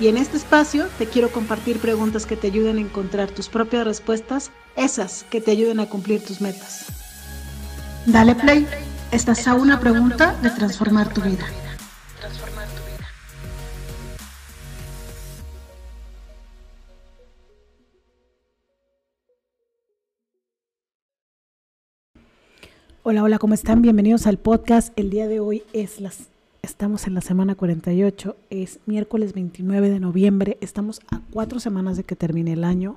Y en este espacio te quiero compartir preguntas que te ayuden a encontrar tus propias respuestas, esas que te ayuden a cumplir tus metas. Dale play, estás a una pregunta de transformar tu vida. Hola, hola, ¿cómo están? Bienvenidos al podcast. El día de hoy es las estamos en la semana 48, es miércoles 29 de noviembre, estamos a cuatro semanas de que termine el año,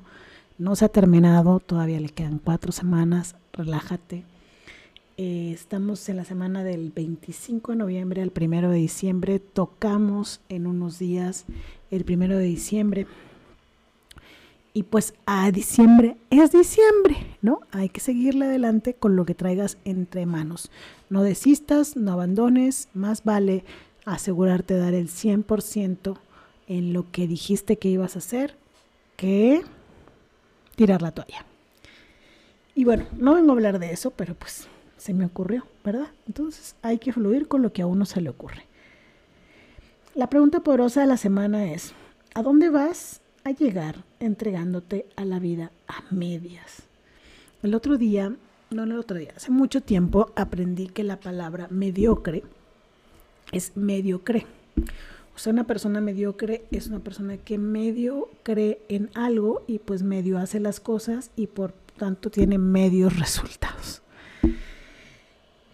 no se ha terminado, todavía le quedan cuatro semanas, relájate. Eh, estamos en la semana del 25 de noviembre al 1 de diciembre, tocamos en unos días el 1 de diciembre. Y pues a diciembre es diciembre, ¿no? Hay que seguirle adelante con lo que traigas entre manos. No desistas, no abandones, más vale asegurarte de dar el 100% en lo que dijiste que ibas a hacer que tirar la toalla. Y bueno, no vengo a hablar de eso, pero pues se me ocurrió, ¿verdad? Entonces hay que fluir con lo que a uno se le ocurre. La pregunta poderosa de la semana es, ¿a dónde vas a llegar entregándote a la vida a medias? El otro día no el otro día, hace mucho tiempo aprendí que la palabra mediocre es mediocre. O sea, una persona mediocre es una persona que medio cree en algo y pues medio hace las cosas y por tanto tiene medios resultados.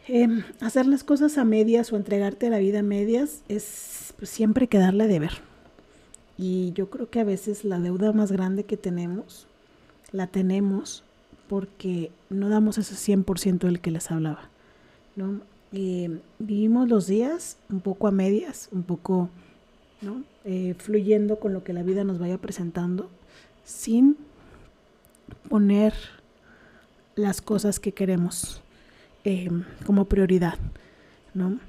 Eh, hacer las cosas a medias o entregarte a la vida a medias es pues, siempre quedarle de ver. Y yo creo que a veces la deuda más grande que tenemos, la tenemos porque no damos ese 100% del que les hablaba. ¿no? Eh, vivimos los días un poco a medias, un poco ¿no? eh, fluyendo con lo que la vida nos vaya presentando, sin poner las cosas que queremos eh, como prioridad. ¿no?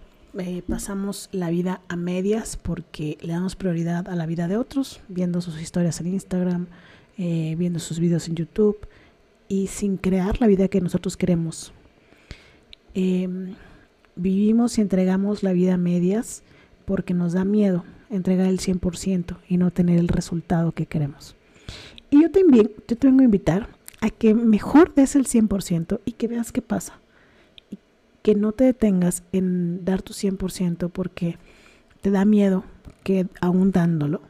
Pasamos la vida a medias porque le damos prioridad a la vida de otros, viendo sus historias en Instagram, viendo sus videos en YouTube y sin crear la vida que nosotros queremos. Eh, vivimos y entregamos la vida a medias porque nos da miedo entregar el 100% y no tener el resultado que queremos. Y yo te, yo te vengo a invitar a que mejor des el 100% y que veas qué pasa. Que no te detengas en dar tu 100% porque te da miedo que aún dándolo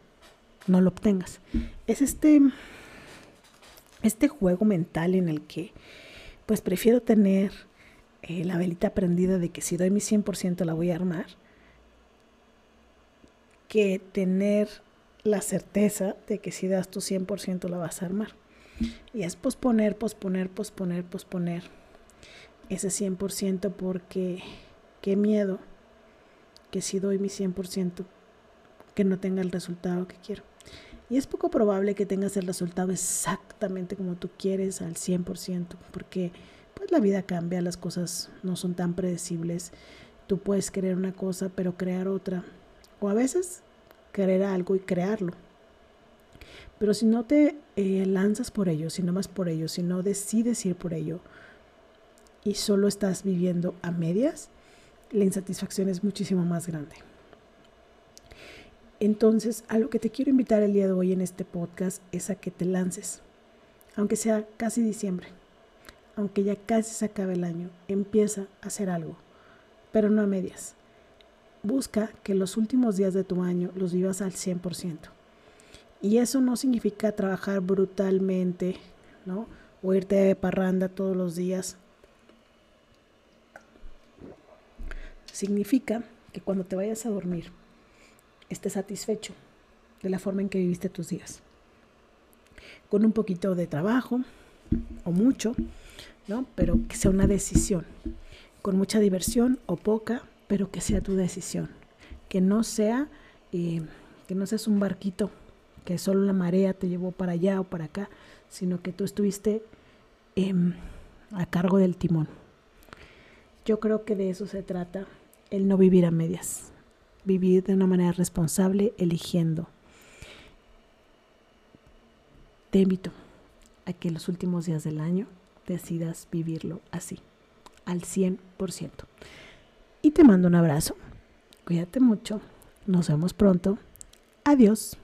no lo obtengas. Es este este juego mental en el que pues prefiero tener eh, la velita prendida de que si doy mi 100% la voy a armar, que tener la certeza de que si das tu 100% la vas a armar. Y es posponer, posponer, posponer, posponer ese 100% porque qué miedo que si doy mi 100% que no tenga el resultado que quiero. Y es poco probable que tengas el resultado exactamente como tú quieres al 100%, porque pues la vida cambia, las cosas no son tan predecibles. Tú puedes querer una cosa, pero crear otra. O a veces querer algo y crearlo. Pero si no te eh, lanzas por ello, si no vas por ello, si no decides ir por ello y solo estás viviendo a medias, la insatisfacción es muchísimo más grande. Entonces, a lo que te quiero invitar el día de hoy en este podcast es a que te lances, aunque sea casi diciembre, aunque ya casi se acabe el año, empieza a hacer algo, pero no a medias. Busca que los últimos días de tu año los vivas al 100%. Y eso no significa trabajar brutalmente, ¿no? O irte de parranda todos los días. Significa que cuando te vayas a dormir, estés satisfecho de la forma en que viviste tus días. Con un poquito de trabajo o mucho, ¿no? Pero que sea una decisión. Con mucha diversión o poca, pero que sea tu decisión. Que no sea, eh, que no seas un barquito que solo la marea te llevó para allá o para acá, sino que tú estuviste em, a cargo del timón. Yo creo que de eso se trata el no vivir a medias, vivir de una manera responsable, eligiendo. Te invito a que los últimos días del año decidas vivirlo así, al 100%. Y te mando un abrazo. Cuídate mucho. Nos vemos pronto. Adiós.